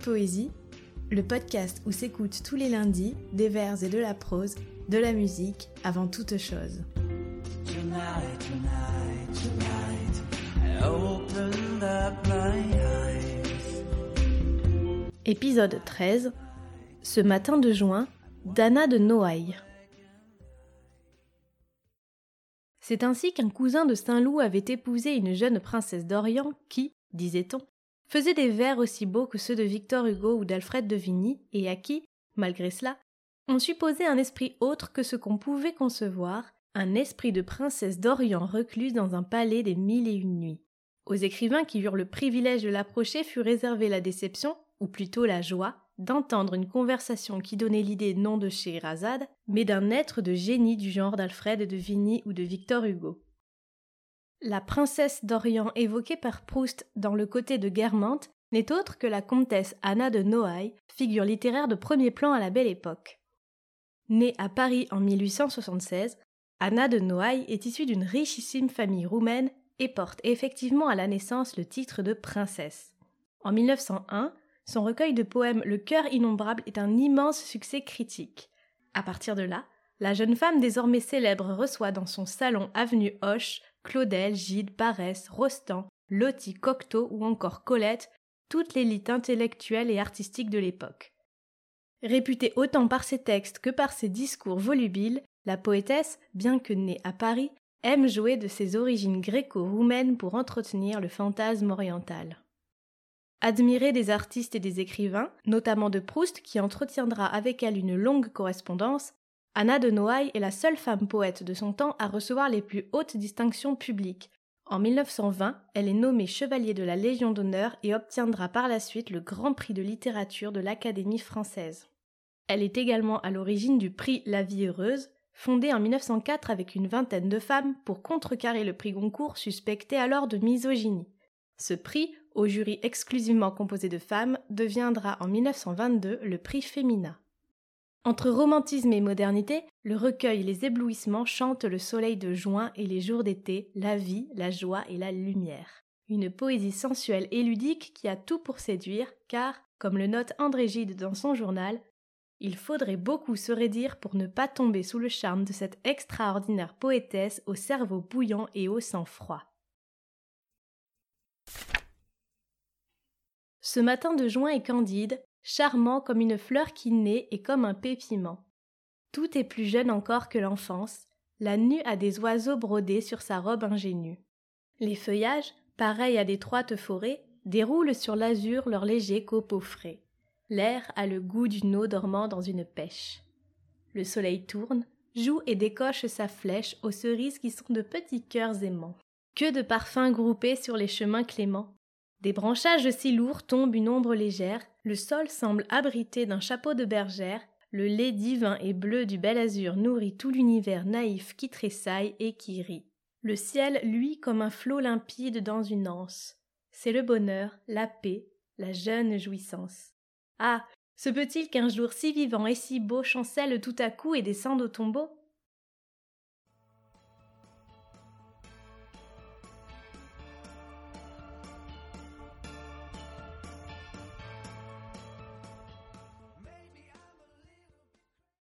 Poésie, le podcast où s'écoutent tous les lundis des vers et de la prose, de la musique avant toute chose. Épisode 13 Ce matin de juin, d'Anna de Noailles. C'est ainsi qu'un cousin de Saint-Loup avait épousé une jeune princesse d'Orient qui, disait-on, faisait des vers aussi beaux que ceux de Victor Hugo ou d'Alfred de Vigny, et à qui, malgré cela, on supposait un esprit autre que ce qu'on pouvait concevoir, un esprit de princesse d'Orient recluse dans un palais des mille et une nuits. Aux écrivains qui eurent le privilège de l'approcher fut réservée la déception, ou plutôt la joie, d'entendre une conversation qui donnait l'idée non de Scheherazade, mais d'un être de génie du genre d'Alfred de Vigny ou de Victor Hugo. La princesse d'Orient évoquée par Proust dans Le côté de Guermantes n'est autre que la comtesse Anna de Noailles, figure littéraire de premier plan à la belle époque. Née à Paris en 1876, Anna de Noailles est issue d'une richissime famille roumaine et porte effectivement à la naissance le titre de princesse. En 1901, son recueil de poèmes Le cœur innombrable est un immense succès critique. À partir de là, la jeune femme désormais célèbre reçoit dans son salon avenue Hoche Claudel, Gide, Barès, Rostand, Loti, Cocteau ou encore Colette, toute l'élite intellectuelle et artistique de l'époque. Réputée autant par ses textes que par ses discours volubiles, la poétesse, bien que née à Paris, aime jouer de ses origines gréco-roumaines pour entretenir le fantasme oriental. Admirée des artistes et des écrivains, notamment de Proust qui entretiendra avec elle une longue correspondance, Anna de Noailles est la seule femme poète de son temps à recevoir les plus hautes distinctions publiques. En 1920, elle est nommée chevalier de la Légion d'honneur et obtiendra par la suite le Grand Prix de littérature de l'Académie française. Elle est également à l'origine du prix La vie heureuse, fondé en 1904 avec une vingtaine de femmes pour contrecarrer le prix Goncourt suspecté alors de misogynie. Ce prix, au jury exclusivement composé de femmes, deviendra en 1922 le prix Femina. Entre romantisme et modernité, le recueil Les éblouissements chante le soleil de juin et les jours d'été, la vie, la joie et la lumière. Une poésie sensuelle et ludique qui a tout pour séduire, car, comme le note André Gide dans son journal, il faudrait beaucoup se raidir pour ne pas tomber sous le charme de cette extraordinaire poétesse au cerveau bouillant et au sang froid. Ce matin de juin est candide, charmant comme une fleur qui naît et comme un pépiment. Tout est plus jeune encore que l'enfance, la nue a des oiseaux brodés sur sa robe ingénue. Les feuillages, pareils à d'étroites forêts, déroulent sur l'azur leurs légers copeaux frais. L'air a le goût d'une eau dormant dans une pêche. Le soleil tourne, joue et décoche sa flèche aux cerises qui sont de petits cœurs aimants. Que de parfums groupés sur les chemins cléments. Des branchages si lourds tombent une ombre légère, le sol semble abrité d'un chapeau de bergère, le lait divin et bleu du bel azur nourrit tout l'univers naïf qui tressaille et qui rit. Le ciel luit comme un flot limpide dans une anse. C'est le bonheur, la paix, la jeune jouissance. Ah. Se peut-il qu'un jour si vivant et si beau chancelle tout à coup et descende au tombeau?